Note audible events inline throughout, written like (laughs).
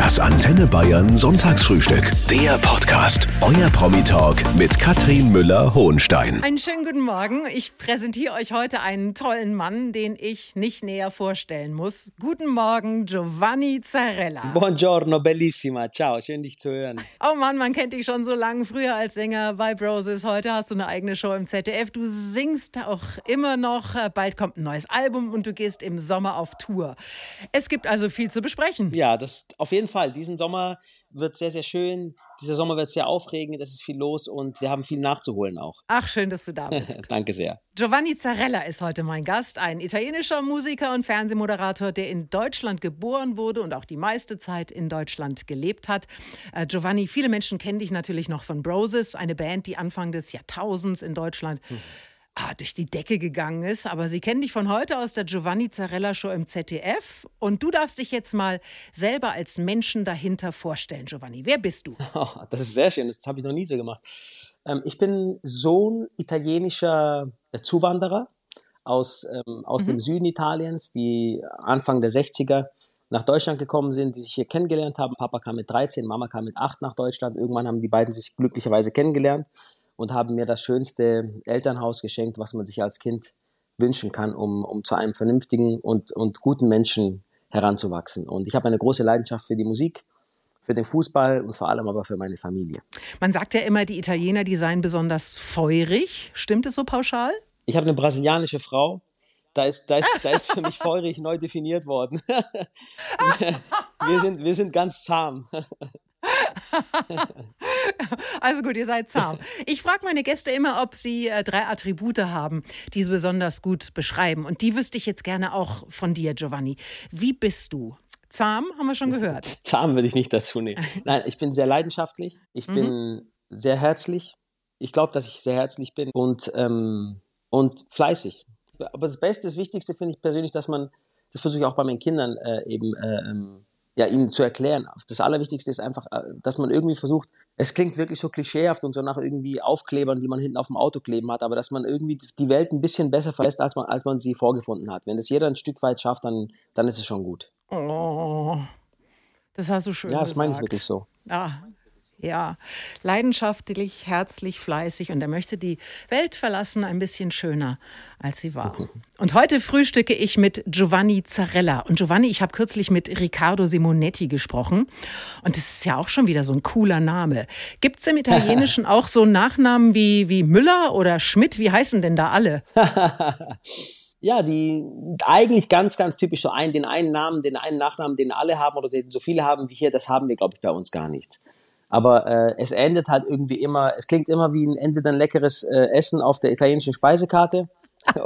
Das Antenne Bayern Sonntagsfrühstück. Der Podcast. Euer Promi-Talk mit Katrin Müller-Hohenstein. Einen schönen guten Morgen. Ich präsentiere euch heute einen tollen Mann, den ich nicht näher vorstellen muss. Guten Morgen, Giovanni Zarella. Buongiorno, bellissima. Ciao, schön dich zu hören. Oh Mann, man kennt dich schon so lange. Früher als Sänger bei Broses. Heute hast du eine eigene Show im ZDF. Du singst auch immer noch. Bald kommt ein neues Album und du gehst im Sommer auf Tour. Es gibt also viel zu besprechen. Ja, das auf jeden Fall. Diesen Sommer wird sehr, sehr schön. Dieser Sommer wird sehr aufregend. Es ist viel los und wir haben viel nachzuholen auch. Ach, schön, dass du da (laughs) bist. Danke sehr. Giovanni Zarella ist heute mein Gast, ein italienischer Musiker und Fernsehmoderator, der in Deutschland geboren wurde und auch die meiste Zeit in Deutschland gelebt hat. Äh, Giovanni, viele Menschen kennen dich natürlich noch von Broses, eine Band, die Anfang des Jahrtausends in Deutschland hm ah, durch die Decke gegangen ist. Aber sie kennen dich von heute aus der Giovanni Zarella Show im ZDF. Und du darfst dich jetzt mal selber als Menschen dahinter vorstellen, Giovanni. Wer bist du? (laughs) Oh, das ist sehr schön, das habe ich noch nie so gemacht. Ähm, ich bin Sohn italienischer äh, Zuwanderer aus, ähm, aus mhm. dem Süden Italiens, die Anfang der 60er nach Deutschland gekommen sind, die sich hier kennengelernt haben. Papa kam mit 13, Mama kam mit 8 nach Deutschland. Irgendwann haben die beiden sich glücklicherweise kennengelernt und haben mir das schönste Elternhaus geschenkt, was man sich als Kind wünschen kann, um, um zu einem vernünftigen und, und guten Menschen heranzuwachsen. Und ich habe eine große Leidenschaft für die Musik, für den Fußball und vor allem aber für meine Familie. Man sagt ja immer, die Italiener, die seien besonders feurig. Stimmt es so pauschal? Ich habe eine brasilianische Frau. Da ist, da, ist, da ist für mich (laughs) feurig neu definiert worden. (laughs) (laughs) wir, sind, wir sind ganz zahm. (laughs) also gut, ihr seid zahm. Ich frage meine Gäste immer, ob sie äh, drei Attribute haben, die sie besonders gut beschreiben. Und die wüsste ich jetzt gerne auch von dir, Giovanni. Wie bist du? Zahm, haben wir schon gehört. (laughs) Zahm würde ich nicht dazu nehmen. (laughs) Nein, ich bin sehr leidenschaftlich. Ich mhm. bin sehr herzlich. Ich glaube, dass ich sehr herzlich bin und, ähm, und fleißig. Aber das Beste, das Wichtigste finde ich persönlich, dass man, das versuche ich auch bei meinen Kindern äh, eben äh, ähm, ja, ihnen zu erklären. Das Allerwichtigste ist einfach, äh, dass man irgendwie versucht, es klingt wirklich so klischeehaft und so nach irgendwie Aufklebern, die man hinten auf dem Auto kleben hat, aber dass man irgendwie die Welt ein bisschen besser verlässt, als man, als man sie vorgefunden hat. Wenn das jeder ein Stück weit schafft, dann, dann ist es schon gut. Oh, das hast du schön Ja, das gesagt. meine ich wirklich so. Ah, ja, leidenschaftlich, herzlich, fleißig und er möchte die Welt verlassen ein bisschen schöner, als sie war. Und heute frühstücke ich mit Giovanni Zarella. Und Giovanni, ich habe kürzlich mit Riccardo Simonetti gesprochen und das ist ja auch schon wieder so ein cooler Name. Gibt es im Italienischen (laughs) auch so Nachnamen wie, wie Müller oder Schmidt? Wie heißen denn da alle? (laughs) ja, die eigentlich ganz, ganz typisch so ein, den einen Namen, den einen Nachnamen, den alle haben oder den so viele haben wie hier, das haben wir, glaube ich, bei uns gar nicht. Aber äh, es endet halt irgendwie immer, es klingt immer wie ein entweder ein leckeres äh, Essen auf der italienischen Speisekarte (laughs)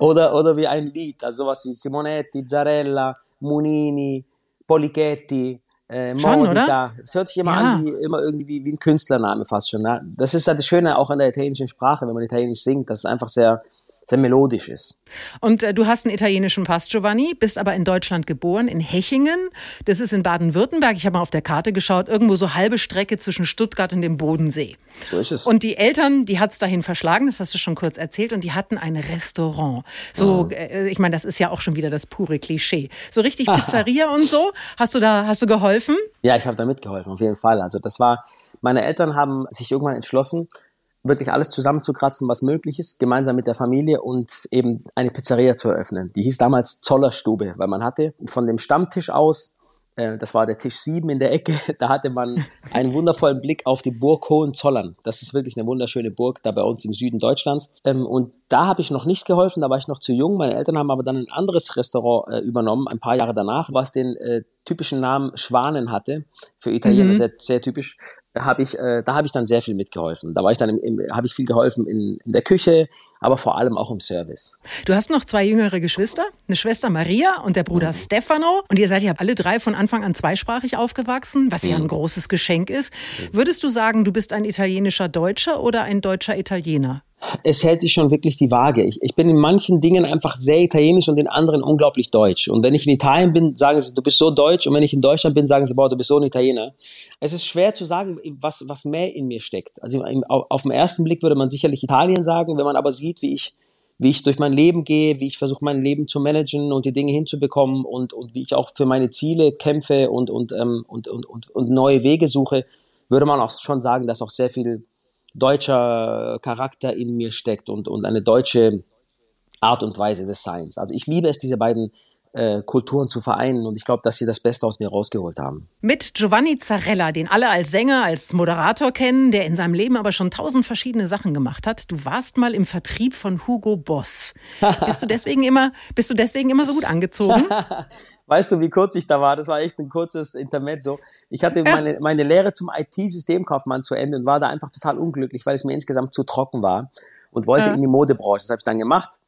oder, oder wie ein Lied, also sowas wie Simonetti, Zarella, Munini, Polichetti, äh, Modica. Das hört sich immer ja. an wie immer irgendwie wie ein Künstlername fast schon. Ne? Das ist halt das Schöne auch an der italienischen Sprache, wenn man italienisch singt, dass es einfach sehr sehr melodisch ist. Und äh, du hast einen italienischen Pass, Giovanni, bist aber in Deutschland geboren, in Hechingen. Das ist in Baden-Württemberg. Ich habe mal auf der Karte geschaut, irgendwo so halbe Strecke zwischen Stuttgart und dem Bodensee. So ist es. Und die Eltern, die hat es dahin verschlagen, das hast du schon kurz erzählt, und die hatten ein Restaurant. So, oh. äh, ich meine, das ist ja auch schon wieder das pure Klischee. So richtig Pizzeria und so. Hast du da, hast du geholfen? Ja, ich habe da mitgeholfen, auf jeden Fall. Also das war, meine Eltern haben sich irgendwann entschlossen, wirklich alles zusammenzukratzen, was möglich ist, gemeinsam mit der Familie und eben eine Pizzeria zu eröffnen. Die hieß damals Zollerstube, weil man hatte von dem Stammtisch aus, äh, das war der Tisch 7 in der Ecke, (laughs) da hatte man einen wundervollen Blick auf die Burg Hohenzollern. Das ist wirklich eine wunderschöne Burg da bei uns im Süden Deutschlands. Ähm, und da habe ich noch nicht geholfen, da war ich noch zu jung. Meine Eltern haben aber dann ein anderes Restaurant äh, übernommen, ein paar Jahre danach, was den äh, typischen Namen Schwanen hatte, für Italiener mhm. sehr, sehr typisch habe ich, äh, da habe ich dann sehr viel mitgeholfen. Da war ich dann, im, im, habe ich viel geholfen in, in der Küche, aber vor allem auch im Service. Du hast noch zwei jüngere Geschwister, eine Schwester Maria und der Bruder mhm. Stefano. Und ihr seid ja alle drei von Anfang an zweisprachig aufgewachsen, was ja ein mhm. großes Geschenk ist. Mhm. Würdest du sagen, du bist ein italienischer Deutscher oder ein deutscher Italiener? Es hält sich schon wirklich die Waage. Ich, ich bin in manchen Dingen einfach sehr italienisch und in anderen unglaublich deutsch. Und wenn ich in Italien bin, sagen sie, du bist so deutsch. Und wenn ich in Deutschland bin, sagen sie, boah, du bist so ein Italiener. Es ist schwer zu sagen, was, was mehr in mir steckt. Also auf den ersten Blick würde man sicherlich Italien sagen. Wenn man aber sieht, wie ich wie ich durch mein Leben gehe, wie ich versuche, mein Leben zu managen und die Dinge hinzubekommen und, und wie ich auch für meine Ziele kämpfe und, und, ähm, und, und, und, und neue Wege suche, würde man auch schon sagen, dass auch sehr viel deutscher Charakter in mir steckt und, und eine deutsche Art und Weise des Seins. Also ich liebe es, diese beiden äh, Kulturen zu vereinen. Und ich glaube, dass sie das Beste aus mir rausgeholt haben. Mit Giovanni Zarella, den alle als Sänger, als Moderator kennen, der in seinem Leben aber schon tausend verschiedene Sachen gemacht hat. Du warst mal im Vertrieb von Hugo Boss. (laughs) bist du deswegen immer, bist du deswegen immer so gut angezogen? (laughs) weißt du, wie kurz ich da war? Das war echt ein kurzes Intermezzo. Ich hatte meine, meine Lehre zum IT-Systemkaufmann zu Ende und war da einfach total unglücklich, weil es mir insgesamt zu trocken war und wollte ja. in die Modebranche. Das habe ich dann gemacht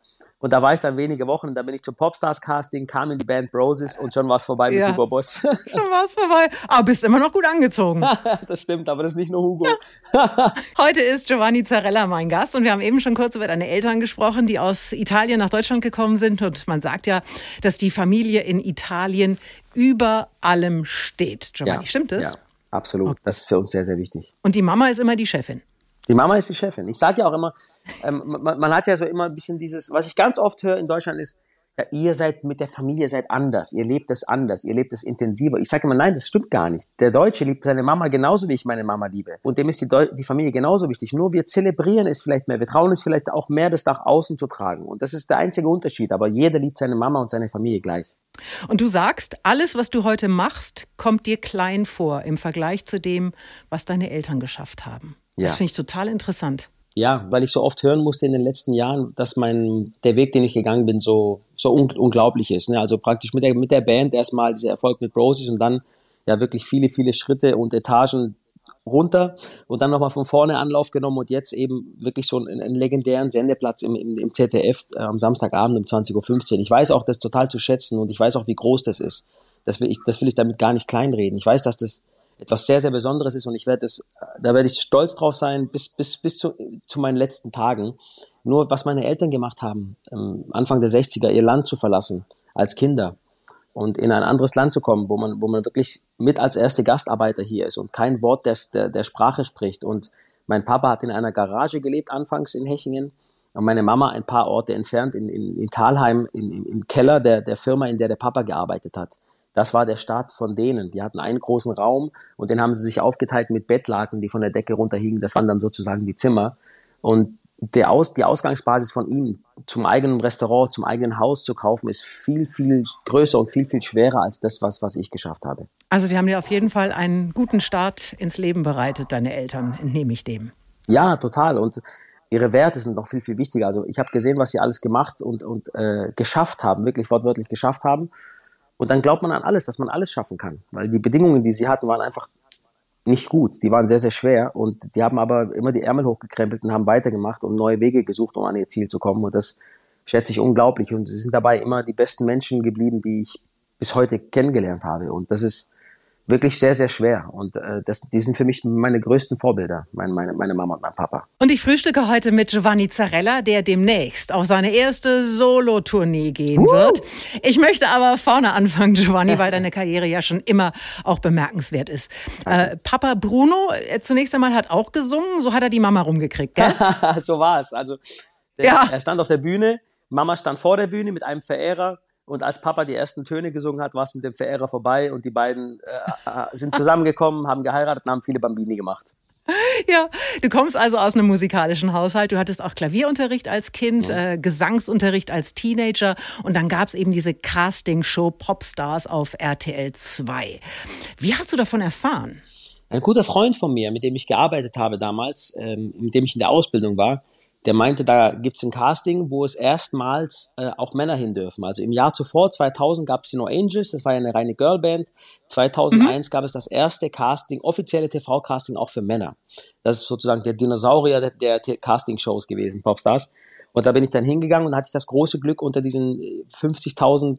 und da war ich dann wenige Wochen und da bin ich zum Popstars-Casting, kam in die Band Broses und schon war es vorbei ja. mit Hugo Boss. (laughs) Schon war es vorbei. Aber bist immer noch gut angezogen. (laughs) das stimmt, aber das ist nicht nur Hugo. (laughs) Heute ist Giovanni Zarella mein Gast und wir haben eben schon kurz über deine Eltern gesprochen, die aus Italien nach Deutschland gekommen sind. Und man sagt ja, dass die Familie in Italien über allem steht. Giovanni, ja, stimmt das? Ja, absolut. Okay. Das ist für uns sehr, sehr wichtig. Und die Mama ist immer die Chefin. Die Mama ist die Chefin. Ich sage ja auch immer, ähm, man, man, hat ja so immer ein bisschen dieses, was ich ganz oft höre in Deutschland ist, ja, ihr seid mit der Familie seid anders, ihr lebt es anders, ihr lebt es intensiver. Ich sage immer, nein, das stimmt gar nicht. Der Deutsche liebt seine Mama genauso, wie ich meine Mama liebe. Und dem ist die, Deu die Familie genauso wichtig. Nur wir zelebrieren es vielleicht mehr, wir trauen es vielleicht auch mehr, das nach außen zu tragen. Und das ist der einzige Unterschied. Aber jeder liebt seine Mama und seine Familie gleich. Und du sagst, alles, was du heute machst, kommt dir klein vor im Vergleich zu dem, was deine Eltern geschafft haben. Ja. Das finde ich total interessant. Ja, weil ich so oft hören musste in den letzten Jahren, dass mein, der Weg, den ich gegangen bin, so, so un unglaublich ist. Ne? Also praktisch mit der, mit der Band erstmal dieser Erfolg mit Broses und dann ja wirklich viele, viele Schritte und Etagen runter und dann nochmal von vorne Anlauf genommen und jetzt eben wirklich so einen, einen legendären Sendeplatz im, im, im ZDF äh, am Samstagabend um 20.15 Uhr. Ich weiß auch das total zu schätzen und ich weiß auch, wie groß das ist. Das will ich, das will ich damit gar nicht kleinreden. Ich weiß, dass das etwas sehr, sehr Besonderes ist und ich werde es, da werde ich stolz drauf sein bis, bis, bis zu, zu meinen letzten Tagen. Nur was meine Eltern gemacht haben, ähm, Anfang der 60er, ihr Land zu verlassen als Kinder und in ein anderes Land zu kommen, wo man, wo man wirklich mit als erste Gastarbeiter hier ist und kein Wort der, der, der Sprache spricht. Und mein Papa hat in einer Garage gelebt, anfangs in Hechingen, und meine Mama ein paar Orte entfernt in, in, in Talheim, in, im Keller der, der Firma, in der der Papa gearbeitet hat. Das war der Start von denen. Die hatten einen großen Raum und den haben sie sich aufgeteilt mit Bettlaken, die von der Decke runterhingen. Das waren dann sozusagen die Zimmer. Und der Aus, die Ausgangsbasis von ihnen zum eigenen Restaurant, zum eigenen Haus zu kaufen, ist viel, viel größer und viel, viel schwerer als das, was, was ich geschafft habe. Also die haben dir auf jeden Fall einen guten Start ins Leben bereitet, deine Eltern, entnehme ich dem. Ja, total. Und ihre Werte sind noch viel, viel wichtiger. Also ich habe gesehen, was sie alles gemacht und, und äh, geschafft haben, wirklich wortwörtlich geschafft haben. Und dann glaubt man an alles, dass man alles schaffen kann. Weil die Bedingungen, die sie hatten, waren einfach nicht gut. Die waren sehr, sehr schwer. Und die haben aber immer die Ärmel hochgekrempelt und haben weitergemacht und neue Wege gesucht, um an ihr Ziel zu kommen. Und das schätze ich unglaublich. Und sie sind dabei immer die besten Menschen geblieben, die ich bis heute kennengelernt habe. Und das ist wirklich sehr, sehr schwer. Und äh, das, die sind für mich meine größten Vorbilder, meine, meine, meine Mama und mein Papa. Und ich frühstücke heute mit Giovanni Zarella, der demnächst auf seine erste Solo-Tournee gehen uh. wird. Ich möchte aber vorne anfangen, Giovanni, weil deine Karriere ja schon immer auch bemerkenswert ist. Äh, Papa Bruno äh, zunächst einmal hat auch gesungen, so hat er die Mama rumgekriegt, gell? (laughs) so war es. Also der, ja. er stand auf der Bühne, Mama stand vor der Bühne mit einem Verehrer und als Papa die ersten Töne gesungen hat, war es mit dem Verehrer vorbei und die beiden äh, äh, sind zusammengekommen, haben geheiratet und haben viele Bambini gemacht. Ja, du kommst also aus einem musikalischen Haushalt. Du hattest auch Klavierunterricht als Kind, ja. äh, Gesangsunterricht als Teenager und dann gab es eben diese Castingshow Popstars auf RTL 2. Wie hast du davon erfahren? Ein guter Freund von mir, mit dem ich gearbeitet habe damals, ähm, mit dem ich in der Ausbildung war, der meinte, da gibt's ein Casting, wo es erstmals äh, auch Männer hin dürfen. Also im Jahr zuvor, 2000, gab es die No Angels, das war ja eine reine Girlband. 2001 mhm. gab es das erste Casting, offizielle TV-Casting auch für Männer. Das ist sozusagen der Dinosaurier der, der Casting-Shows gewesen, Popstars. Und da bin ich dann hingegangen und hatte ich das große Glück, unter diesen 50.000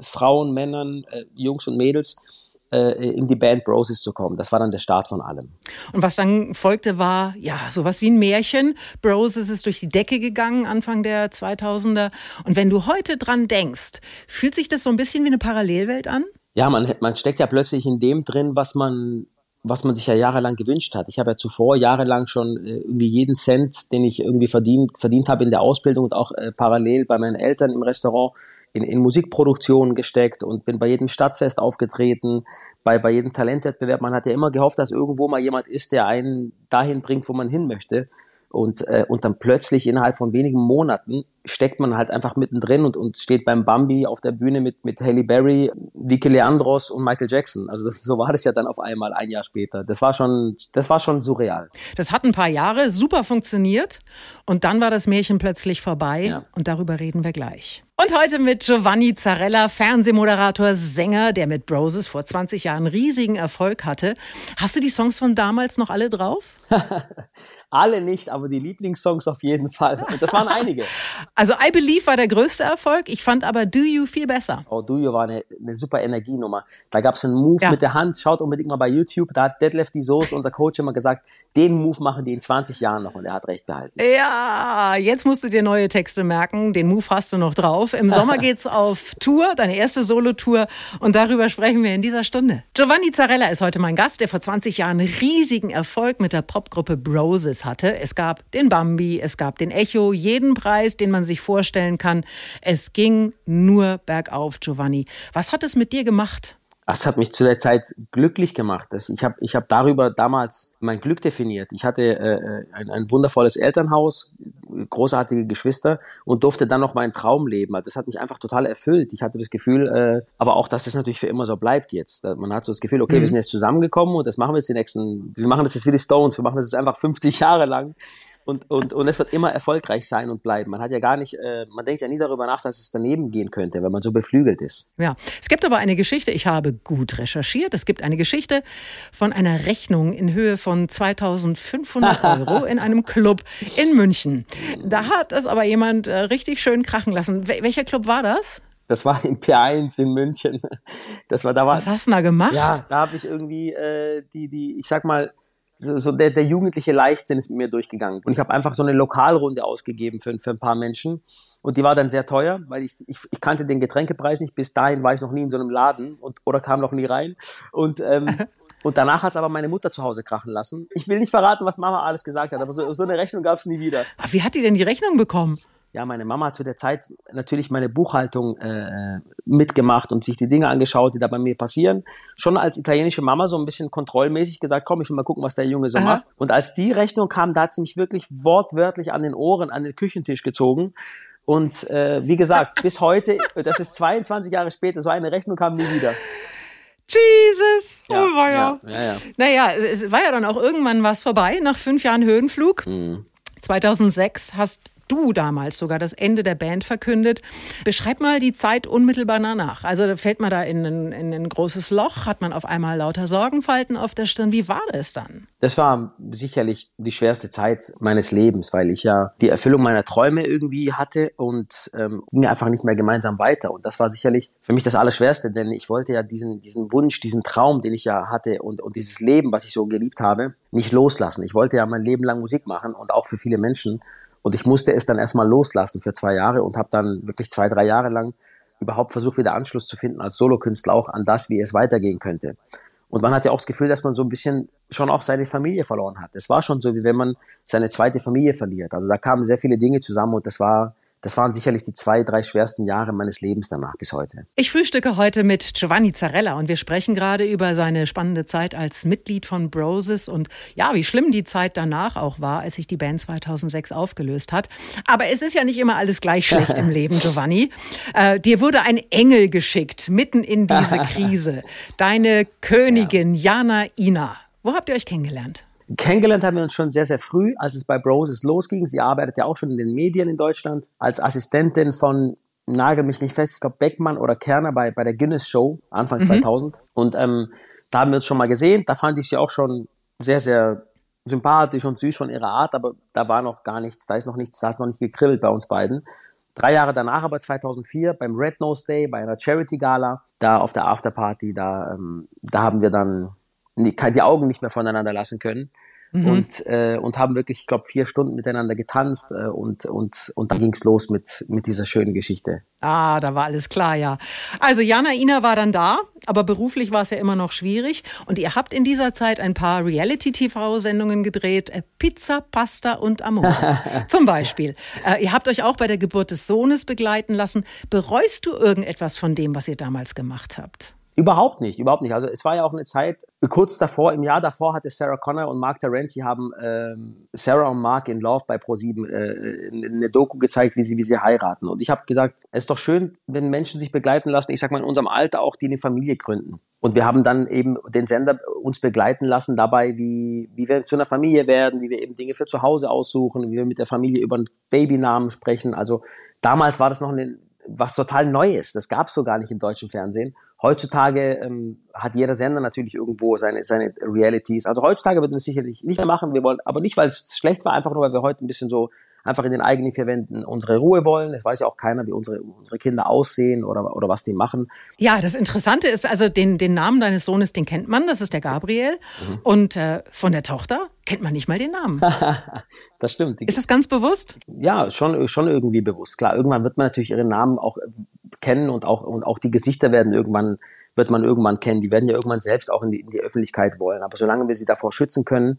Frauen, Männern, äh, Jungs und Mädels äh, in die Band Broses zu kommen. Das war dann der Start von allem. Und was dann folgte, war ja sowas wie ein Märchen. Broses ist durch die Decke gegangen Anfang der 2000er. Und wenn du heute dran denkst, fühlt sich das so ein bisschen wie eine Parallelwelt an? Ja, man, man steckt ja plötzlich in dem drin, was man was man sich ja jahrelang gewünscht hat. Ich habe ja zuvor jahrelang schon äh, irgendwie jeden Cent, den ich irgendwie verdient, verdient habe in der Ausbildung und auch äh, parallel bei meinen Eltern im Restaurant in, in Musikproduktionen gesteckt und bin bei jedem Stadtfest aufgetreten, bei, bei jedem Talentwettbewerb. Man hat ja immer gehofft, dass irgendwo mal jemand ist, der einen dahin bringt, wo man hin möchte. Und, äh, und dann plötzlich innerhalb von wenigen Monaten steckt man halt einfach mittendrin und, und steht beim Bambi auf der Bühne mit, mit Halle Berry, Vicky Leandros und Michael Jackson. Also das, so war das ja dann auf einmal ein Jahr später. Das war schon, das war schon surreal. Das hat ein paar Jahre super funktioniert und dann war das Märchen plötzlich vorbei ja. und darüber reden wir gleich. Und heute mit Giovanni Zarella, Fernsehmoderator, Sänger, der mit Broses vor 20 Jahren riesigen Erfolg hatte. Hast du die Songs von damals noch alle drauf? (laughs) alle nicht, aber die Lieblingssongs auf jeden Fall. Und (laughs) das waren einige. Also I Believe war der größte Erfolg. Ich fand aber Do You viel besser. Oh, Do You war eine, eine super Energienummer. Da gab es einen Move ja. mit der Hand. Schaut unbedingt mal bei YouTube. Da hat Deadlift die Soße, unser Coach, immer gesagt, den Move machen die in 20 Jahren noch. Und er hat recht behalten. Ja, jetzt musst du dir neue Texte merken. Den Move hast du noch drauf. Im Sommer (laughs) geht's auf Tour, deine erste Solo-Tour. Und darüber sprechen wir in dieser Stunde. Giovanni Zarella ist heute mein Gast, der vor 20 Jahren riesigen Erfolg mit der Popgruppe Broses hatte. Es gab den Bambi, es gab den Echo, jeden Preis, den man sich vorstellen kann. Es ging nur bergauf, Giovanni. Was hat es mit dir gemacht? Es hat mich zu der Zeit glücklich gemacht. Ich habe ich hab darüber damals mein Glück definiert. Ich hatte äh, äh, ein, ein wundervolles Elternhaus, großartige Geschwister und durfte dann noch meinen Traum leben. Das hat mich einfach total erfüllt. Ich hatte das Gefühl, äh, aber auch, dass es natürlich für immer so bleibt jetzt. Man hat so das Gefühl, okay, mhm. wir sind jetzt zusammengekommen und das machen wir jetzt die nächsten, wir machen das jetzt wie die Stones, wir machen das jetzt einfach 50 Jahre lang und, und, und es wird immer erfolgreich sein und bleiben. Man hat ja gar nicht, äh, man denkt ja nie darüber nach, dass es daneben gehen könnte, wenn man so beflügelt ist. Ja, es gibt aber eine Geschichte, ich habe gut recherchiert, es gibt eine Geschichte von einer Rechnung in Höhe von 2500 (laughs) Euro in einem Club in München. Da hat es aber jemand äh, richtig schön krachen lassen. Wel welcher Club war das? Das war im P1 in München. Das war, da war, Was hast du da gemacht? Ja, da habe ich irgendwie äh, die, die, ich sag mal, so, so der, der jugendliche Leichtsinn ist mit mir durchgegangen. Und ich habe einfach so eine Lokalrunde ausgegeben für, für ein paar Menschen. Und die war dann sehr teuer, weil ich, ich, ich kannte den Getränkepreis nicht. Bis dahin war ich noch nie in so einem Laden und, oder kam noch nie rein. Und, ähm, (laughs) und danach hat es aber meine Mutter zu Hause krachen lassen. Ich will nicht verraten, was Mama alles gesagt hat, aber so, so eine Rechnung gab es nie wieder. wie hat die denn die Rechnung bekommen? Ja, meine Mama hat zu der Zeit natürlich meine Buchhaltung äh, mitgemacht und sich die Dinge angeschaut, die da bei mir passieren. Schon als italienische Mama so ein bisschen kontrollmäßig gesagt, komm, ich will mal gucken, was der Junge so Aha. macht. Und als die Rechnung kam, da hat sie mich wirklich wortwörtlich an den Ohren, an den Küchentisch gezogen. Und äh, wie gesagt, (laughs) bis heute, das ist 22 Jahre später, so eine Rechnung kam nie wieder. Jesus! Ja, oh, war ja. Ja, ja, ja. Naja, es war ja dann auch irgendwann was vorbei, nach fünf Jahren Höhenflug. Mhm. 2006 hast du damals sogar das Ende der Band verkündet. Beschreib mal die Zeit unmittelbar danach. Also fällt man da in ein, in ein großes Loch, hat man auf einmal lauter Sorgenfalten auf der Stirn. Wie war das dann? Das war sicherlich die schwerste Zeit meines Lebens, weil ich ja die Erfüllung meiner Träume irgendwie hatte und ähm, ging einfach nicht mehr gemeinsam weiter. Und das war sicherlich für mich das Allerschwerste, denn ich wollte ja diesen, diesen Wunsch, diesen Traum, den ich ja hatte und, und dieses Leben, was ich so geliebt habe, nicht loslassen. Ich wollte ja mein Leben lang Musik machen und auch für viele Menschen. Und ich musste es dann erstmal loslassen für zwei Jahre und habe dann wirklich zwei, drei Jahre lang überhaupt versucht, wieder Anschluss zu finden als Solokünstler auch an das, wie es weitergehen könnte. Und man hat ja auch das Gefühl, dass man so ein bisschen schon auch seine Familie verloren hat. Es war schon so, wie wenn man seine zweite Familie verliert. Also da kamen sehr viele Dinge zusammen und das war das waren sicherlich die zwei, drei schwersten Jahre meines Lebens danach bis heute. Ich frühstücke heute mit Giovanni Zarella und wir sprechen gerade über seine spannende Zeit als Mitglied von Broses und ja, wie schlimm die Zeit danach auch war, als sich die Band 2006 aufgelöst hat. Aber es ist ja nicht immer alles gleich schlecht im (laughs) Leben, Giovanni. Äh, dir wurde ein Engel geschickt, mitten in diese (laughs) Krise. Deine Königin ja. Jana Ina. Wo habt ihr euch kennengelernt? Kennengelernt haben wir uns schon sehr, sehr früh, als es bei Broses losging. Sie arbeitet ja auch schon in den Medien in Deutschland als Assistentin von, nagel mich nicht fest, ich glaube Beckmann oder Kerner bei, bei der Guinness Show Anfang mhm. 2000. Und ähm, da haben wir uns schon mal gesehen. Da fand ich sie auch schon sehr, sehr sympathisch und süß von ihrer Art, aber da war noch gar nichts, da ist noch nichts, da ist noch nicht gekribbelt bei uns beiden. Drei Jahre danach, aber 2004, beim Red Nose Day, bei einer Charity Gala, da auf der Afterparty, da, ähm, da haben wir dann die Augen nicht mehr voneinander lassen können. Mhm. Und, äh, und haben wirklich, ich glaube, vier Stunden miteinander getanzt äh, und, und, und dann ging's los mit, mit dieser schönen Geschichte. Ah, da war alles klar, ja. Also Jana Ina war dann da. aber beruflich war es ja immer noch schwierig. Und ihr habt in dieser Zeit ein paar Reality-TV-Sendungen gedreht, äh, Pizza, Pasta und Amore (laughs) zum Beispiel. Äh, ihr habt euch auch bei der Geburt des Sohnes begleiten lassen. Bereust du irgendetwas von dem, was ihr damals gemacht habt? Überhaupt nicht, überhaupt nicht. Also es war ja auch eine Zeit, kurz davor, im Jahr davor hatte Sarah Connor und Mark Terenzi haben ähm, Sarah und Mark in Love bei ProSieben äh, eine Doku gezeigt, wie sie, wie sie heiraten. Und ich habe gesagt, es ist doch schön, wenn Menschen sich begleiten lassen, ich sag mal in unserem Alter auch, die eine Familie gründen. Und wir haben dann eben den Sender uns begleiten lassen dabei, wie, wie wir zu einer Familie werden, wie wir eben Dinge für zu Hause aussuchen, wie wir mit der Familie über einen Babynamen sprechen. Also damals war das noch eine, was total Neues. Das gab es so gar nicht im deutschen Fernsehen. Heutzutage ähm, hat jeder Sender natürlich irgendwo seine, seine Realities. Also heutzutage wird man es sicherlich nicht mehr machen. Wir wollen, aber nicht, weil es schlecht war, einfach nur, weil wir heute ein bisschen so einfach in den eigenen vier Wänden unsere Ruhe wollen. Es weiß ja auch keiner, wie unsere, unsere Kinder aussehen oder, oder was die machen. Ja, das Interessante ist, also den, den Namen deines Sohnes, den kennt man, das ist der Gabriel. Mhm. Und äh, von der Tochter kennt man nicht mal den Namen. (laughs) das stimmt. Ist das ganz bewusst? Ja, schon, schon irgendwie bewusst. Klar, irgendwann wird man natürlich ihren Namen auch äh, kennen und auch, und auch die Gesichter werden irgendwann wird man irgendwann kennen. Die werden ja irgendwann selbst auch in die, in die Öffentlichkeit wollen. Aber solange wir sie davor schützen können,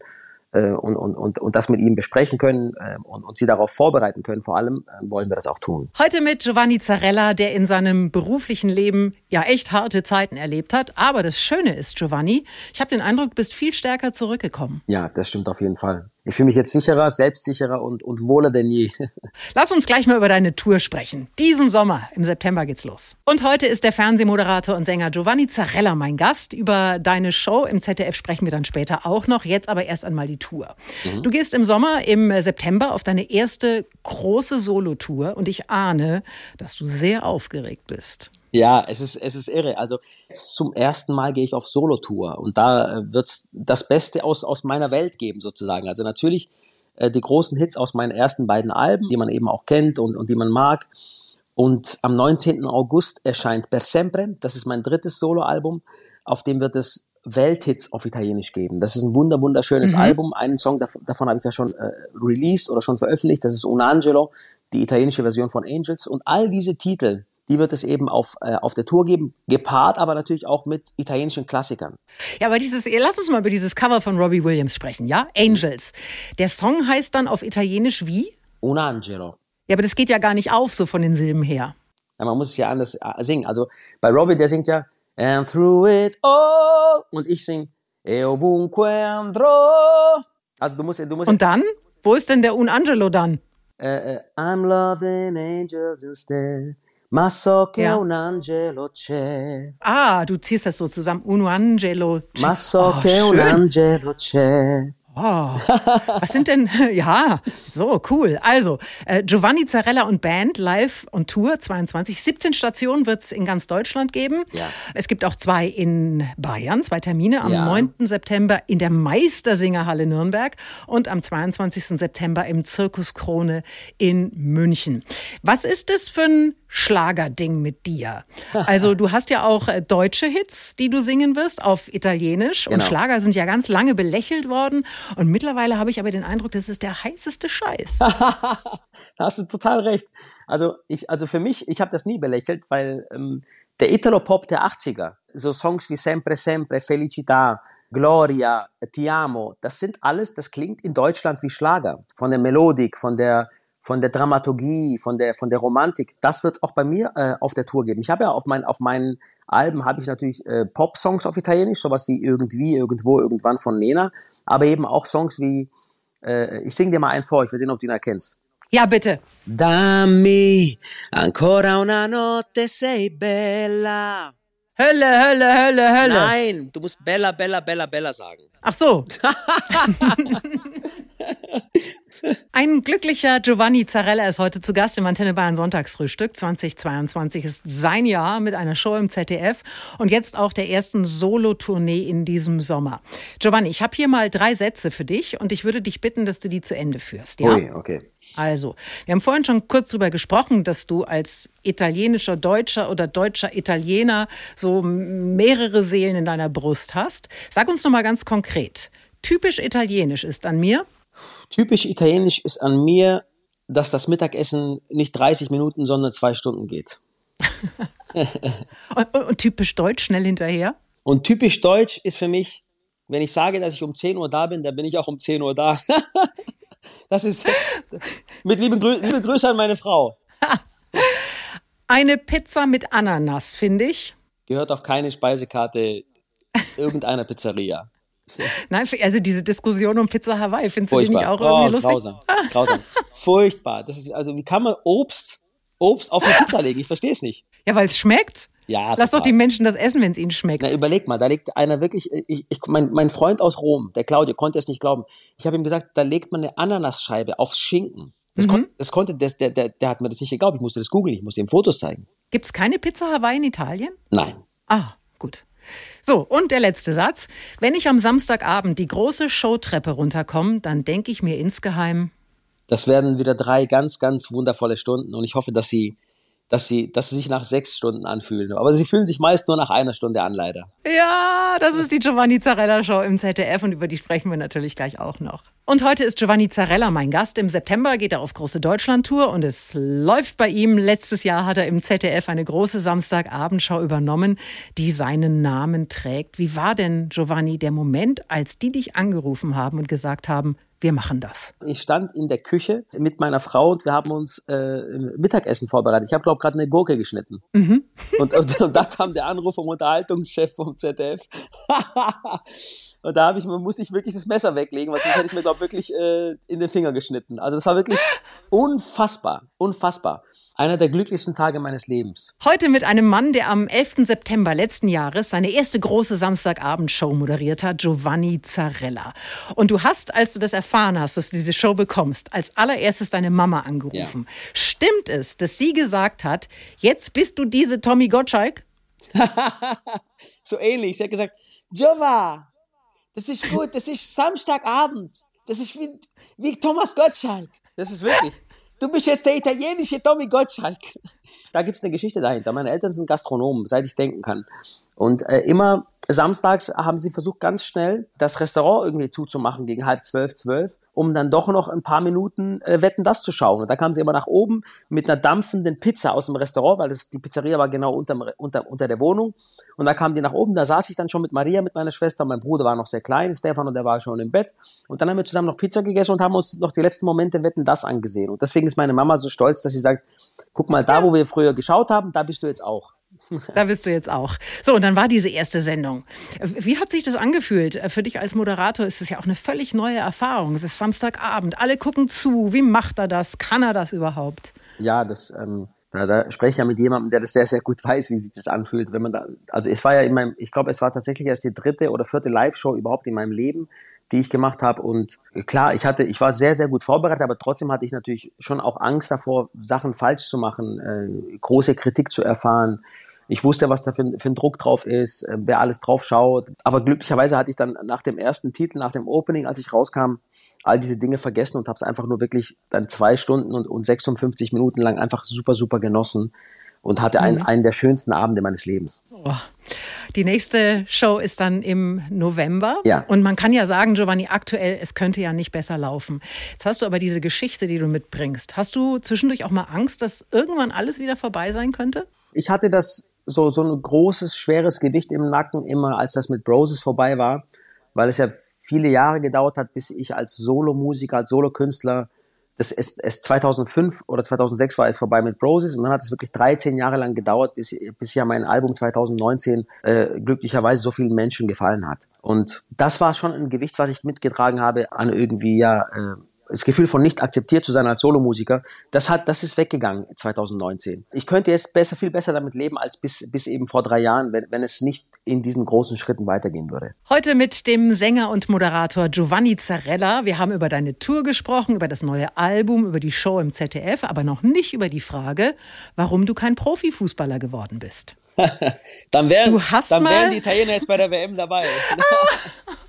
äh, und, und, und, und das mit ihm besprechen können äh, und, und sie darauf vorbereiten können, vor allem äh, wollen wir das auch tun. Heute mit Giovanni Zarella, der in seinem beruflichen Leben ja echt harte Zeiten erlebt hat. Aber das Schöne ist, Giovanni, ich habe den Eindruck, du bist viel stärker zurückgekommen. Ja, das stimmt auf jeden Fall. Ich fühle mich jetzt sicherer, selbstsicherer und, und wohler denn je. (laughs) Lass uns gleich mal über deine Tour sprechen. Diesen Sommer, im September geht's los. Und heute ist der Fernsehmoderator und Sänger Giovanni Zarella mein Gast. Über deine Show im ZDF sprechen wir dann später auch noch. Jetzt aber erst einmal die Tour. Mhm. Du gehst im Sommer, im September, auf deine erste große Solotour und ich ahne, dass du sehr aufgeregt bist. Ja, es ist, es ist irre. Also zum ersten Mal gehe ich auf Solo-Tour und da äh, wird's das Beste aus, aus meiner Welt geben sozusagen. Also natürlich äh, die großen Hits aus meinen ersten beiden Alben, die man eben auch kennt und, und die man mag. Und am 19. August erscheint Per Sempre, das ist mein drittes Soloalbum, auf dem wird es Welthits auf Italienisch geben. Das ist ein wunder wunderschönes mhm. Album. Einen Song davon, davon habe ich ja schon äh, released oder schon veröffentlicht. Das ist Un Angelo, die italienische Version von Angels. Und all diese Titel, die wird es eben auf, äh, auf der Tour geben, gepaart aber natürlich auch mit italienischen Klassikern. Ja, aber dieses, lass uns mal über dieses Cover von Robbie Williams sprechen, ja? Angels. Der Song heißt dann auf Italienisch wie? Un Angelo. Ja, aber das geht ja gar nicht auf, so von den Silben her. Ja, man muss es ja anders äh, singen. Also bei Robbie, der singt ja And through it all und ich sing E ovunque andrò. Also du musst, du musst. Und dann? Wo ist denn der Un Angelo dann? Äh, äh, I'm loving angels instead. Ma so che ja. un angelo c'è. Ah, du ziehst das so zusammen. Un angelo c'è. Ma so oh, che schön. un angelo c'è. Oh, was sind denn, (laughs) ja, so cool. Also, äh, Giovanni Zarella und Band live on Tour 22. 17 Stationen wird es in ganz Deutschland geben. Ja. Es gibt auch zwei in Bayern, zwei Termine am ja. 9. September in der Meistersingerhalle Nürnberg und am 22. September im Zirkus Krone in München. Was ist das für ein Schlagerding mit dir. (laughs) Also du hast ja auch äh, deutsche Hits, die du singen wirst auf Italienisch genau. und Schlager sind ja ganz lange belächelt worden und mittlerweile habe ich aber den Eindruck, das ist der heißeste Scheiß. (laughs) da hast du total recht. Also ich, also für mich, ich habe das nie belächelt, weil ähm, der Italo-Pop der 80er, so Songs wie Sempre Sempre, Felicità, Gloria, Ti amo, das sind alles, das klingt in Deutschland wie Schlager. Von der Melodik, von der von der Dramaturgie, von der, von der Romantik. Das wird es auch bei mir äh, auf der Tour geben. Ich habe ja auf, mein, auf meinen Alben habe ich natürlich äh, Pop-Songs auf Italienisch, sowas wie irgendwie, irgendwo, irgendwann von Nena, aber eben auch Songs wie, äh, ich sing dir mal einen vor, ich will sehen, ob du ihn erkennst. Ja, bitte. Dammi ancora una notte sei bella. Hölle, Hölle, Hölle, Hölle. Nein, du musst Bella, Bella, Bella, Bella sagen. Ach so. (laughs) Ein glücklicher Giovanni Zarella ist heute zu Gast im Antenne Bayern Sonntagsfrühstück. 2022 ist sein Jahr mit einer Show im ZDF und jetzt auch der ersten Solo-Tournee in diesem Sommer. Giovanni, ich habe hier mal drei Sätze für dich und ich würde dich bitten, dass du die zu Ende führst. Ja? Ui, okay. Also, wir haben vorhin schon kurz darüber gesprochen, dass du als italienischer Deutscher oder deutscher Italiener so mehrere Seelen in deiner Brust hast. Sag uns noch mal ganz konkret. Typisch italienisch ist an mir Typisch italienisch ist an mir, dass das Mittagessen nicht 30 Minuten, sondern zwei Stunden geht. (laughs) und, und, typisch deutsch, schnell hinterher? Und typisch deutsch ist für mich, wenn ich sage, dass ich um 10 Uhr da bin, dann bin ich auch um 10 Uhr da. (laughs) das ist (laughs) mit lieben, Grü liebe Grüße an meine Frau. Eine Pizza mit Ananas, finde ich. Gehört auf keine Speisekarte irgendeiner Pizzeria. (laughs) Nein, also diese Diskussion um Pizza Hawaii, findest du die nicht auch irgendwie oh, lustig? Grausam, grausam. Furchtbar. Das ist, also wie kann man Obst, Obst auf eine Pizza legen? Ich verstehe es nicht. Ja, weil es schmeckt. Ja, Lass total. doch die Menschen das essen, wenn es ihnen schmeckt. Na, überleg mal, da legt einer wirklich, ich, ich, mein, mein Freund aus Rom, der Claudio, konnte es nicht glauben. Ich habe ihm gesagt, da legt man eine Ananasscheibe auf Schinken. Das, mhm. kon, das konnte, das, der, der, der hat mir das nicht geglaubt. Ich musste das googeln, ich musste ihm Fotos zeigen. Gibt es keine Pizza Hawaii in Italien? Nein. Ah, gut. So, und der letzte Satz. Wenn ich am Samstagabend die große Showtreppe runterkomme, dann denke ich mir insgeheim. Das werden wieder drei ganz, ganz wundervolle Stunden und ich hoffe, dass sie dass sie, dass sie sich nach sechs Stunden anfühlen. Aber sie fühlen sich meist nur nach einer Stunde an, leider. Ja, das ist die Giovanni Zarella Show im ZDF und über die sprechen wir natürlich gleich auch noch. Und heute ist Giovanni Zarella mein Gast. Im September geht er auf große Deutschlandtour und es läuft bei ihm. Letztes Jahr hat er im ZDF eine große Samstagabendshow übernommen, die seinen Namen trägt. Wie war denn, Giovanni, der Moment, als die dich angerufen haben und gesagt haben, wir machen das. Ich stand in der Küche mit meiner Frau und wir haben uns äh, Mittagessen vorbereitet. Ich habe, glaube gerade eine Gurke geschnitten. Mhm. Und, und, und, da kam der Anruf vom Unterhaltungschef vom ZDF. (laughs) und da habe ich, man musste ich wirklich das Messer weglegen, weil sonst hätte ich mir, glaube wirklich äh, in den Finger geschnitten. Also das war wirklich unfassbar, unfassbar. Einer der glücklichsten Tage meines Lebens. Heute mit einem Mann, der am 11. September letzten Jahres seine erste große Samstagabendshow moderiert hat, Giovanni Zarella. Und du hast, als du das erfahren hast, dass du diese Show bekommst, als allererstes deine Mama angerufen. Ja. Stimmt es, dass sie gesagt hat, jetzt bist du diese Tommy Gottschalk? (laughs) so ähnlich. Sie hat gesagt, Jova, das ist gut, das ist Samstagabend. Das ist wie, wie Thomas Gottschalk. Das ist wirklich. (laughs) Du bist jetzt der italienische Tommy Gottschalk. Da gibt's eine Geschichte dahinter. Meine Eltern sind Gastronomen, seit ich denken kann. Und äh, immer samstags haben sie versucht, ganz schnell das Restaurant irgendwie zuzumachen gegen halb zwölf, zwölf, um dann doch noch ein paar Minuten äh, Wetten das zu schauen. Und da kamen sie immer nach oben mit einer dampfenden Pizza aus dem Restaurant, weil das, die Pizzeria war genau unter, unter, unter der Wohnung. Und da kamen die nach oben, da saß ich dann schon mit Maria, mit meiner Schwester. Mein Bruder war noch sehr klein, Stefan, und der war schon im Bett. Und dann haben wir zusammen noch Pizza gegessen und haben uns noch die letzten Momente Wetten das angesehen. Und deswegen ist meine Mama so stolz, dass sie sagt, guck mal, da wo wir früher geschaut haben, da bist du jetzt auch. Da bist du jetzt auch. So, und dann war diese erste Sendung. Wie hat sich das angefühlt? Für dich als Moderator ist es ja auch eine völlig neue Erfahrung. Es ist Samstagabend, alle gucken zu. Wie macht er das? Kann er das überhaupt? Ja, das, ähm, da, da spreche ich ja mit jemandem, der das sehr, sehr gut weiß, wie sich das anfühlt, wenn man da, also es war ja in meinem, ich glaube, es war tatsächlich erst die dritte oder vierte Live-Show überhaupt in meinem Leben, die ich gemacht habe. Und klar, ich hatte, ich war sehr, sehr gut vorbereitet, aber trotzdem hatte ich natürlich schon auch Angst davor, Sachen falsch zu machen, äh, große Kritik zu erfahren. Ich wusste, was da für, für ein Druck drauf ist, äh, wer alles drauf schaut. Aber glücklicherweise hatte ich dann nach dem ersten Titel, nach dem Opening, als ich rauskam, all diese Dinge vergessen und habe es einfach nur wirklich dann zwei Stunden und, und 56 Minuten lang einfach super, super genossen und hatte einen, mhm. einen der schönsten Abende meines Lebens. Oh. Die nächste Show ist dann im November. Ja. Und man kann ja sagen, Giovanni, aktuell, es könnte ja nicht besser laufen. Jetzt hast du aber diese Geschichte, die du mitbringst. Hast du zwischendurch auch mal Angst, dass irgendwann alles wieder vorbei sein könnte? Ich hatte das so, so ein großes, schweres Gewicht im Nacken immer, als das mit Broses vorbei war, weil es ja viele Jahre gedauert hat, bis ich als Solomusiker, als Solokünstler das ist, es 2005 oder 2006 war es vorbei mit Broses und dann hat es wirklich 13 Jahre lang gedauert, bis, bis ja mein Album 2019 äh, glücklicherweise so vielen Menschen gefallen hat. Und das war schon ein Gewicht, was ich mitgetragen habe an irgendwie ja äh, das Gefühl von nicht akzeptiert zu sein als Solomusiker, das hat, das ist weggegangen 2019. Ich könnte jetzt besser, viel besser damit leben als bis, bis eben vor drei Jahren, wenn, wenn es nicht in diesen großen Schritten weitergehen würde. Heute mit dem Sänger und Moderator Giovanni Zarella. Wir haben über deine Tour gesprochen, über das neue Album, über die Show im ZDF, aber noch nicht über die Frage, warum du kein Profifußballer geworden bist. (laughs) dann wären, dann wären die Italiener jetzt bei der WM dabei. (laughs) (laughs)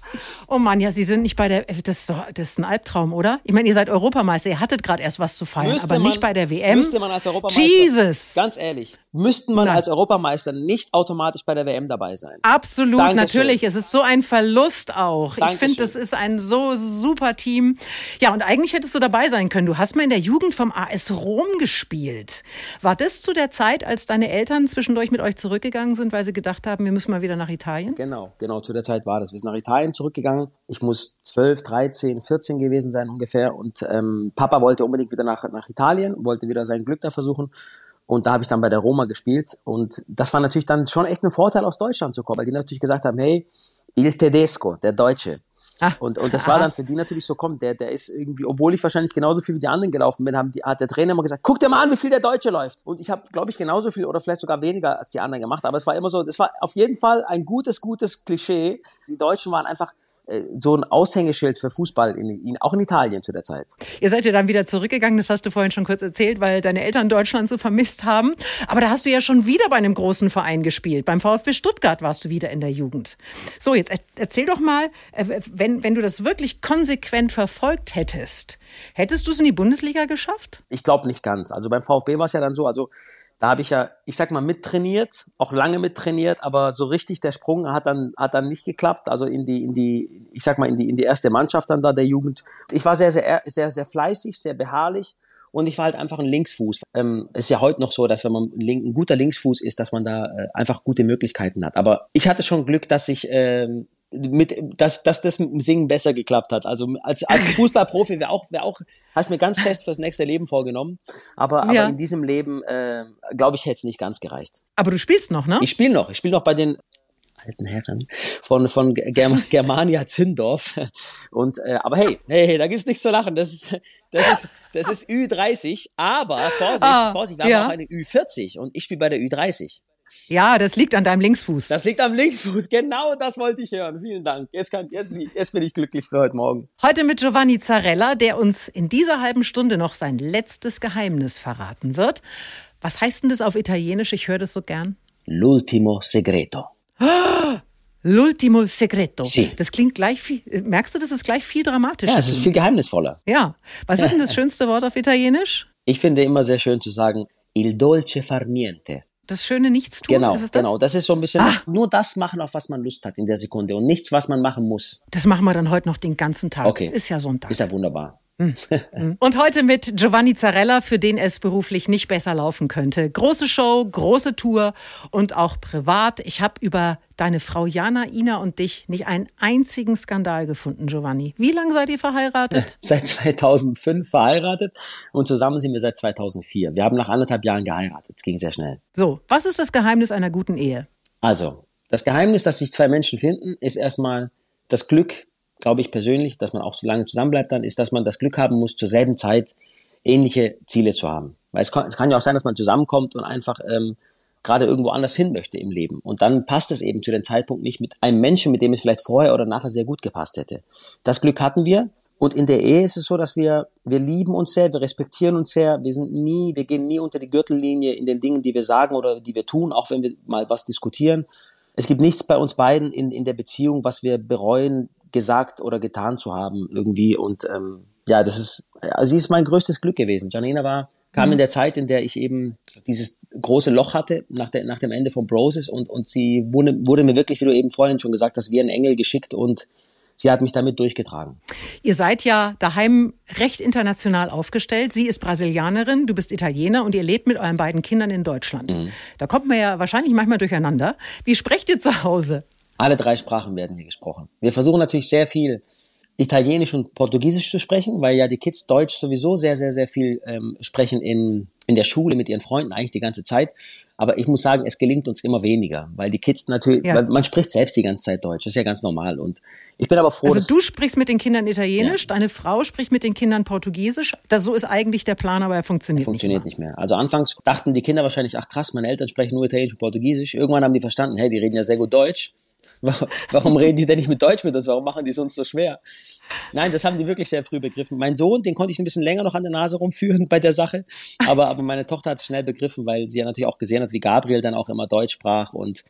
Oh Mann, ja, Sie sind nicht bei der. Das ist, doch, das ist ein Albtraum, oder? Ich meine, ihr seid Europameister, ihr hattet gerade erst was zu feiern, müsste aber man, nicht bei der WM. Müsste man als Europameister. Jesus! Ganz ehrlich, müssten man Nein. als Europameister nicht automatisch bei der WM dabei sein. Absolut, Dankeschön. natürlich. Es ist so ein Verlust auch. Dankeschön. Ich finde, das ist ein so super Team. Ja, und eigentlich hättest du dabei sein können. Du hast mal in der Jugend vom AS Rom gespielt. War das zu der Zeit, als deine Eltern zwischendurch mit euch zurückgegangen sind, weil sie gedacht haben, wir müssen mal wieder nach Italien? Genau, genau, zu der Zeit war das. Wir sind nach Italien zurückgegangen. Ich muss 12, 13, 14 gewesen sein ungefähr. Und ähm, Papa wollte unbedingt wieder nach, nach Italien, wollte wieder sein Glück da versuchen. Und da habe ich dann bei der Roma gespielt. Und das war natürlich dann schon echt ein Vorteil, aus Deutschland zu kommen, weil die natürlich gesagt haben, hey, il Tedesco, der Deutsche. Ah, und, und das war dann für die natürlich so, komm, der, der ist irgendwie, obwohl ich wahrscheinlich genauso viel wie die anderen gelaufen bin, haben die, hat der Trainer immer gesagt, guck dir mal an, wie viel der Deutsche läuft. Und ich habe, glaube ich, genauso viel oder vielleicht sogar weniger als die anderen gemacht. Aber es war immer so, das war auf jeden Fall ein gutes, gutes Klischee. Die Deutschen waren einfach so ein Aushängeschild für Fußball, in, in, auch in Italien zu der Zeit. Ihr seid ja dann wieder zurückgegangen, das hast du vorhin schon kurz erzählt, weil deine Eltern Deutschland so vermisst haben. Aber da hast du ja schon wieder bei einem großen Verein gespielt. Beim VfB Stuttgart warst du wieder in der Jugend. So, jetzt erzähl doch mal, äh, wenn, wenn du das wirklich konsequent verfolgt hättest, hättest du es in die Bundesliga geschafft? Ich glaube nicht ganz. Also beim VfB war es ja dann so, also da habe ich ja, ich sag mal, mittrainiert, auch lange mittrainiert, aber so richtig der Sprung hat dann, hat dann nicht geklappt. Also in die, in die, ich sag mal, in die, in die erste Mannschaft dann da der Jugend. Ich war sehr, sehr, sehr, sehr fleißig, sehr beharrlich. Und ich war halt einfach ein Linksfuß. Ähm, ist ja heute noch so, dass wenn man ein guter Linksfuß ist, dass man da äh, einfach gute Möglichkeiten hat. Aber ich hatte schon Glück, dass ich ähm, mit, dass, dass das mit dem Singen besser geklappt hat. Also als, als (laughs) Fußballprofi wäre auch, wäre auch, habe ich mir ganz fest fürs nächste Leben vorgenommen. Aber, aber ja. in diesem Leben, äh, glaube ich, hätte es nicht ganz gereicht. Aber du spielst noch, ne? Ich spiele noch. Ich spiele noch bei den alten Herren von, von Germ (laughs) Germania Zündorf. Und, äh, aber hey, hey, da gibt's nichts zu lachen. Das ist, das ist, das ist Ü30. Aber Vorsicht, ah, Vorsicht, wir ja. haben auch eine Ü40 und ich spiele bei der Ü30. Ja, das liegt an deinem Linksfuß. Das liegt am Linksfuß. Genau das wollte ich hören. Vielen Dank. Jetzt, kann, jetzt, jetzt bin ich glücklich für heute Morgen. Heute mit Giovanni Zarella, der uns in dieser halben Stunde noch sein letztes Geheimnis verraten wird. Was heißt denn das auf Italienisch? Ich höre das so gern. L'ultimo segreto. (gasps) L'ultimo segreto. Sì. Das klingt gleich viel. Merkst du, das ist gleich viel dramatischer? Ja, es ist viel geheimnisvoller. Ja. Was ist denn das (laughs) schönste Wort auf Italienisch? Ich finde immer sehr schön zu sagen, il dolce far niente. Das schöne Nichtstun? Genau, das? genau. Das ist so ein bisschen ah. nur das machen, auf was man Lust hat in der Sekunde und nichts, was man machen muss. Das machen wir dann heute noch den ganzen Tag. Okay. Ist ja Sonntag. Ist ja wunderbar. (laughs) Hm. Und heute mit Giovanni Zarella, für den es beruflich nicht besser laufen könnte. Große Show, große Tour und auch privat. Ich habe über deine Frau Jana, Ina und dich nicht einen einzigen Skandal gefunden, Giovanni. Wie lange seid ihr verheiratet? (laughs) Seit 2005 verheiratet und zusammen sind wir seit 2004. Wir haben nach anderthalb Jahren geheiratet. Es ging sehr schnell. So, was ist das Geheimnis einer guten Ehe? Also, das Geheimnis, dass sich zwei Menschen finden, ist erstmal das Glück, glaube ich persönlich, dass man auch so lange zusammenbleibt dann, ist, dass man das Glück haben muss, zur selben Zeit ähnliche Ziele zu haben. Weil es kann, es kann ja auch sein, dass man zusammenkommt und einfach ähm, gerade irgendwo anders hin möchte im Leben. Und dann passt es eben zu dem Zeitpunkt nicht mit einem Menschen, mit dem es vielleicht vorher oder nachher sehr gut gepasst hätte. Das Glück hatten wir. Und in der Ehe ist es so, dass wir, wir lieben uns sehr, wir respektieren uns sehr, wir sind nie, wir gehen nie unter die Gürtellinie in den Dingen, die wir sagen oder die wir tun, auch wenn wir mal was diskutieren. Es gibt nichts bei uns beiden in, in der Beziehung, was wir bereuen, gesagt oder getan zu haben irgendwie. Und ähm, ja, das ist, also sie ist mein größtes Glück gewesen. Janina war, kam mhm. in der Zeit, in der ich eben dieses große Loch hatte nach, der, nach dem Ende von Broses und, und sie wurde, wurde mir wirklich, wie du eben vorhin schon gesagt hast, wie ein Engel geschickt und sie hat mich damit durchgetragen. Ihr seid ja daheim recht international aufgestellt. Sie ist Brasilianerin, du bist Italiener und ihr lebt mit euren beiden Kindern in Deutschland. Mhm. Da kommt man ja wahrscheinlich manchmal durcheinander. Wie sprecht ihr zu Hause? Alle drei Sprachen werden hier gesprochen. Wir versuchen natürlich sehr viel Italienisch und Portugiesisch zu sprechen, weil ja die Kids Deutsch sowieso sehr, sehr, sehr viel ähm, sprechen in, in der Schule mit ihren Freunden eigentlich die ganze Zeit. Aber ich muss sagen, es gelingt uns immer weniger, weil die Kids natürlich, ja. man spricht selbst die ganze Zeit Deutsch, das ist ja ganz normal. Und ich bin aber froh. Also du sprichst mit den Kindern Italienisch, ja. deine Frau spricht mit den Kindern Portugiesisch. Das, so ist eigentlich der Plan, aber er funktioniert, er funktioniert nicht, mehr. nicht mehr. Also anfangs dachten die Kinder wahrscheinlich, ach krass, meine Eltern sprechen nur Italienisch und Portugiesisch. Irgendwann haben die verstanden, hey, die reden ja sehr gut Deutsch. (laughs) Warum reden die denn nicht mit Deutsch mit uns? Warum machen die es uns so schwer? Nein, das haben die wirklich sehr früh begriffen. Mein Sohn, den konnte ich ein bisschen länger noch an der Nase rumführen bei der Sache. Aber, aber meine Tochter hat es schnell begriffen, weil sie ja natürlich auch gesehen hat, wie Gabriel dann auch immer Deutsch sprach. Und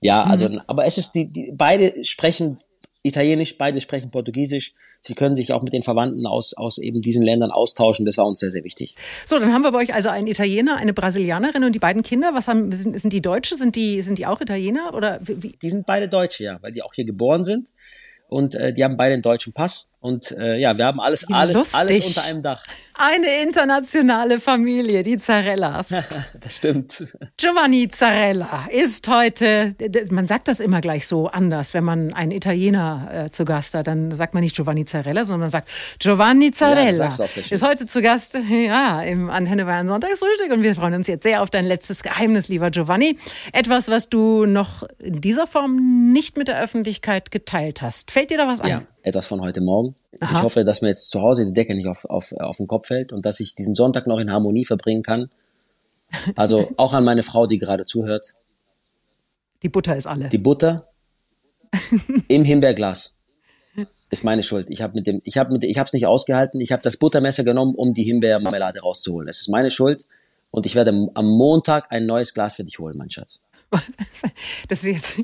ja, also, mhm. aber es ist die, die, beide sprechen Italienisch, beide sprechen Portugiesisch. Sie können sich auch mit den Verwandten aus, aus eben diesen Ländern austauschen. Das war uns sehr, sehr wichtig. So, dann haben wir bei euch also einen Italiener, eine Brasilianerin und die beiden Kinder. Was haben, sind, sind die Deutsche? Sind die, sind die auch Italiener? Oder wie? Die sind beide Deutsche, ja, weil die auch hier geboren sind. Und äh, die haben beide einen deutschen Pass. Und äh, ja, wir haben alles, alles, alles unter einem Dach. Eine internationale Familie, die Zarellas. (laughs) das stimmt. Giovanni Zarella ist heute, man sagt das immer gleich so anders, wenn man einen Italiener äh, zu Gast hat, dann sagt man nicht Giovanni Zarella, sondern man sagt Giovanni Zarella. Ja, ist heute zu Gast (laughs) ja, im Antenne Bayern Sonntagsfrühstück und wir freuen uns jetzt sehr auf dein letztes Geheimnis, lieber Giovanni. Etwas, was du noch in dieser Form nicht mit der Öffentlichkeit geteilt hast. Fällt dir da was ein? Ja, etwas von heute Morgen. Aha. Ich hoffe, dass mir jetzt zu Hause die Decke nicht auf, auf, auf den Kopf fällt und dass ich diesen Sonntag noch in Harmonie verbringen kann. Also (laughs) auch an meine Frau, die gerade zuhört. Die Butter ist alle. Die Butter (laughs) im Himbeerglas ist meine Schuld. Ich habe mit dem, ich habe mit, ich habe es nicht ausgehalten. Ich habe das Buttermesser genommen, um die Himbeermarmelade rauszuholen. Es ist meine Schuld und ich werde am Montag ein neues Glas für dich holen, mein Schatz. (laughs) Das ist jetzt,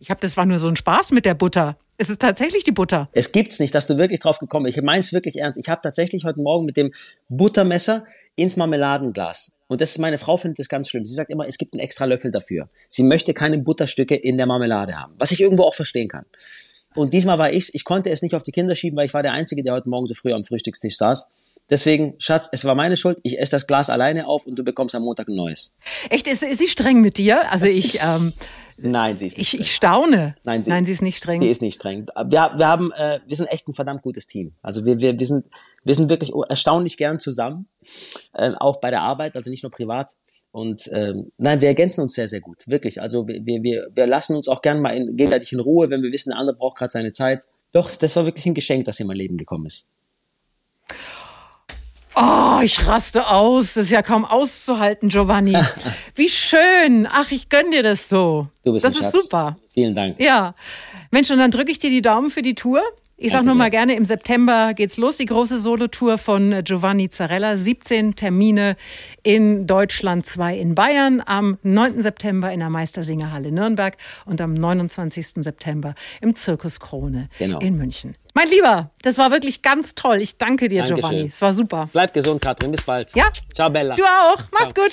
ich habe, das war nur so ein Spaß mit der Butter. Es ist tatsächlich die Butter. Es gibt's nicht, dass du wirklich drauf gekommen bist. Ich meine es wirklich ernst. Ich habe tatsächlich heute Morgen mit dem Buttermesser ins Marmeladenglas. Und das ist meine Frau findet das ganz schlimm. Sie sagt immer, es gibt einen extra Löffel dafür. Sie möchte keine Butterstücke in der Marmelade haben, was ich irgendwo auch verstehen kann. Und diesmal war ich's. Ich konnte es nicht auf die Kinder schieben, weil ich war der Einzige, der heute Morgen so früh am Frühstückstisch saß. Deswegen, Schatz, es war meine Schuld. Ich esse das Glas alleine auf und du bekommst am Montag ein neues. Echt? Ist, ist sie streng mit dir? Also ich. (laughs) Ähm Nein, sie ist nicht. Ich, ich staune. Nein sie, Nein, sie ist nicht streng. Sie ist nicht streng. Wir, wir haben, äh, wir sind echt ein verdammt gutes Team. Also wir, wir, wir sind, wir sind wirklich erstaunlich gern zusammen, äh, auch bei der Arbeit, also nicht nur privat. Und ähm, nein, wir ergänzen uns sehr, sehr gut, wirklich. Also wir, wir, wir lassen uns auch gern mal in, gegenseitig in Ruhe, wenn wir wissen, der andere braucht gerade seine Zeit. Doch, das war wirklich ein Geschenk, dass sie in mein Leben gekommen ist. Oh, ich raste aus. Das ist ja kaum auszuhalten, Giovanni. (laughs) Wie schön. Ach, ich gönn dir das so. Du bist Das ist Schatz. super. Vielen Dank. Ja. Mensch, und dann drücke ich dir die Daumen für die Tour. Ich sag nur mal gerne, im September geht's los, die große Solotour von Giovanni Zarella. 17 Termine in Deutschland, zwei in Bayern, am 9. September in der Meistersingerhalle Nürnberg und am 29. September im Zirkus Krone genau. in München. Mein Lieber, das war wirklich ganz toll. Ich danke dir, Dankeschön. Giovanni. Es war super. Bleib gesund, Katrin. Bis bald. Ja. Ciao, Bella. Du auch. Mach's Ciao. gut.